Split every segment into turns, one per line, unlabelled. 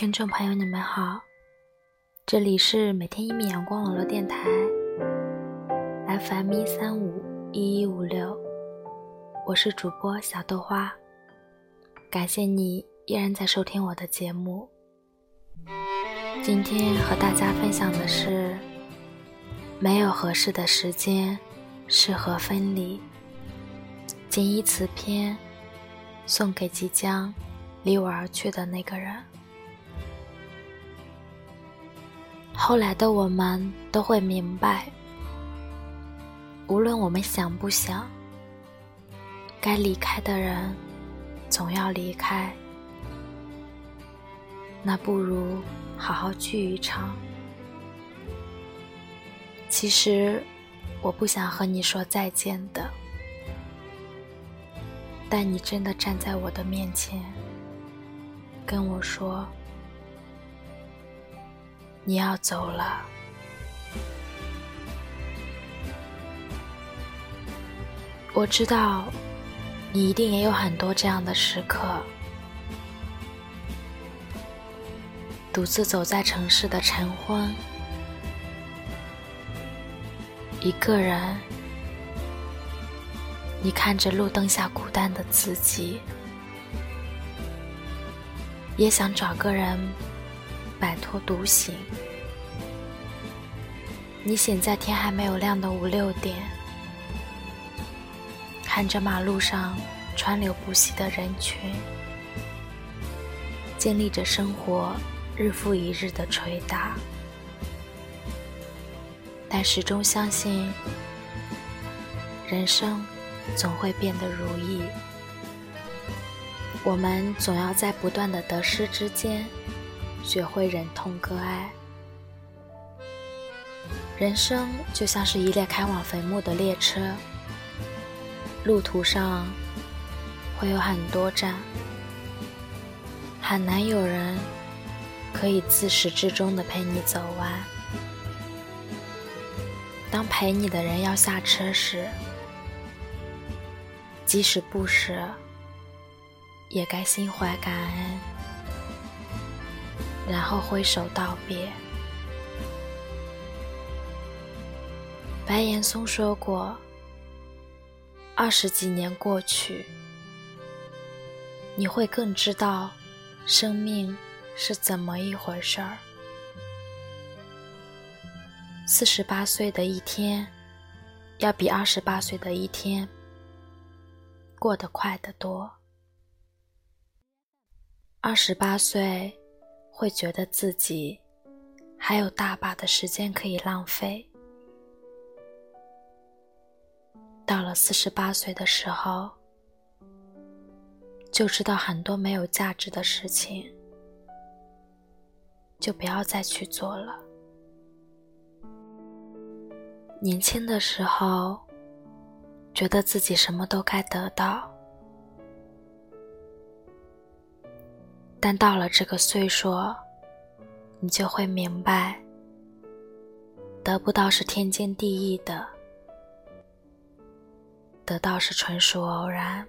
听众朋友，你们好，这里是每天一米阳光网络电台，FM 一三五一一五六，我是主播小豆花，感谢你依然在收听我的节目。今天和大家分享的是，没有合适的时间，适合分离。仅以此篇，送给即将离我而去的那个人。后来的我们都会明白，无论我们想不想，该离开的人总要离开。那不如好好聚一场。其实我不想和你说再见的，但你真的站在我的面前，跟我说。你要走了，我知道，你一定也有很多这样的时刻，独自走在城市的晨昏，一个人，你看着路灯下孤单的自己，也想找个人。摆脱独行，你醒在天还没有亮的五六点，看着马路上川流不息的人群，经历着生活日复一日的捶打，但始终相信人生总会变得如意。我们总要在不断的得失之间。学会忍痛割爱。人生就像是一列开往坟墓的列车，路途上会有很多站，很难有人可以自始至终的陪你走完。当陪你的人要下车时，即使不舍，也该心怀感恩。然后挥手道别。白岩松说过：“二十几年过去，你会更知道生命是怎么一回事儿。四十八岁的一天，要比二十八岁的一天过得快得多。二十八岁。”会觉得自己还有大把的时间可以浪费。到了四十八岁的时候，就知道很多没有价值的事情，就不要再去做了。年轻的时候，觉得自己什么都该得到。但到了这个岁数，你就会明白，得不到是天经地义的，得到是纯属偶然。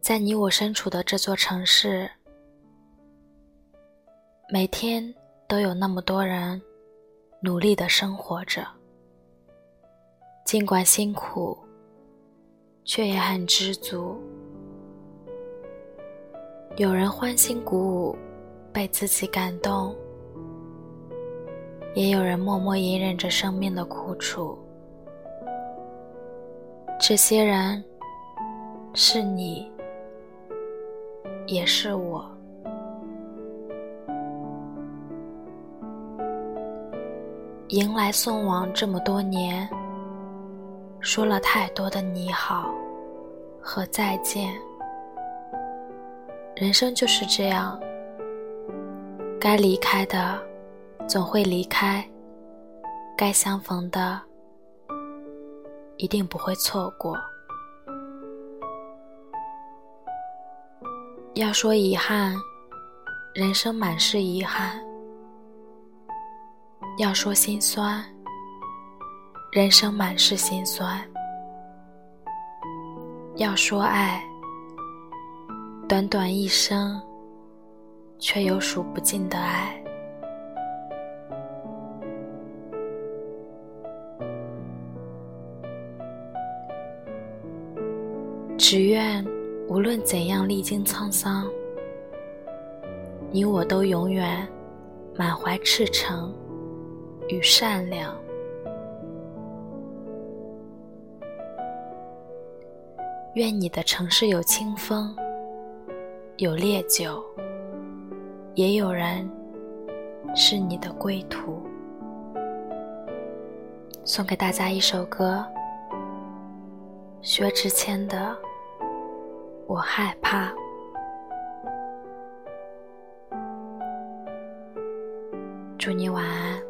在你我身处的这座城市，每天都有那么多人努力的生活着，尽管辛苦，却也很知足。有人欢欣鼓舞，被自己感动；也有人默默隐忍着生命的苦楚。这些人，是你，也是我。迎来送往这么多年，说了太多的你好和再见。人生就是这样，该离开的总会离开，该相逢的一定不会错过。要说遗憾，人生满是遗憾；要说心酸，人生满是心酸；要说爱。短短一生，却有数不尽的爱。只愿无论怎样历经沧桑，你我都永远满怀赤诚与善良。愿你的城市有清风，有烈酒，也有人是你的归途。送给大家一首歌，薛之谦的《我害怕》。祝你晚安。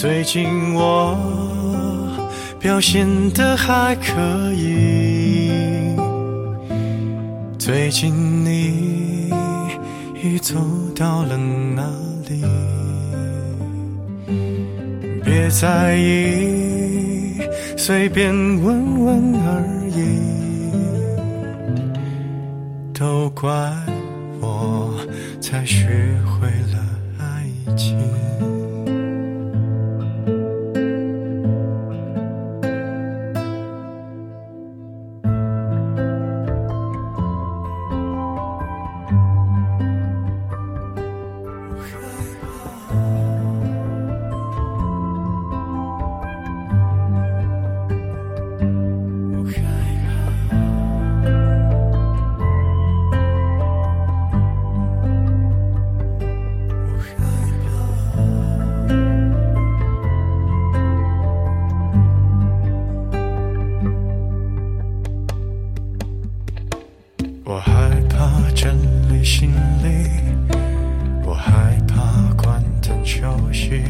最近我表现的还可以，最近你已走到了哪里？别在意，随便问问而已，都怪我才学害怕整理行李，我害怕关灯休息，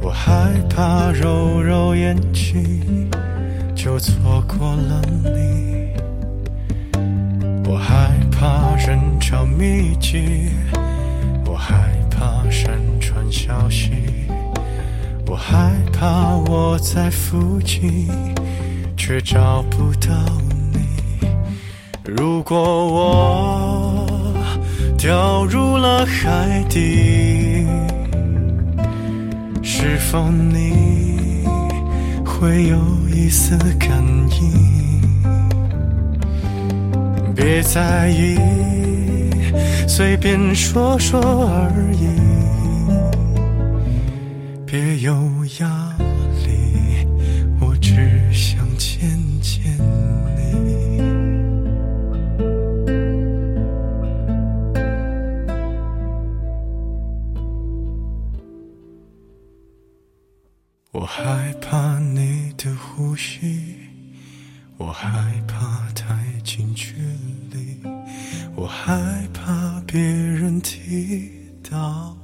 我害怕揉揉眼睛就错过了你，我害怕人潮密集，我害怕山川消息，我害怕我在附近却找不到。如果我掉入了海底，是否你会有一丝感应？别在意，随便说说而已，别优雅害怕太近距离，我害怕别人提到。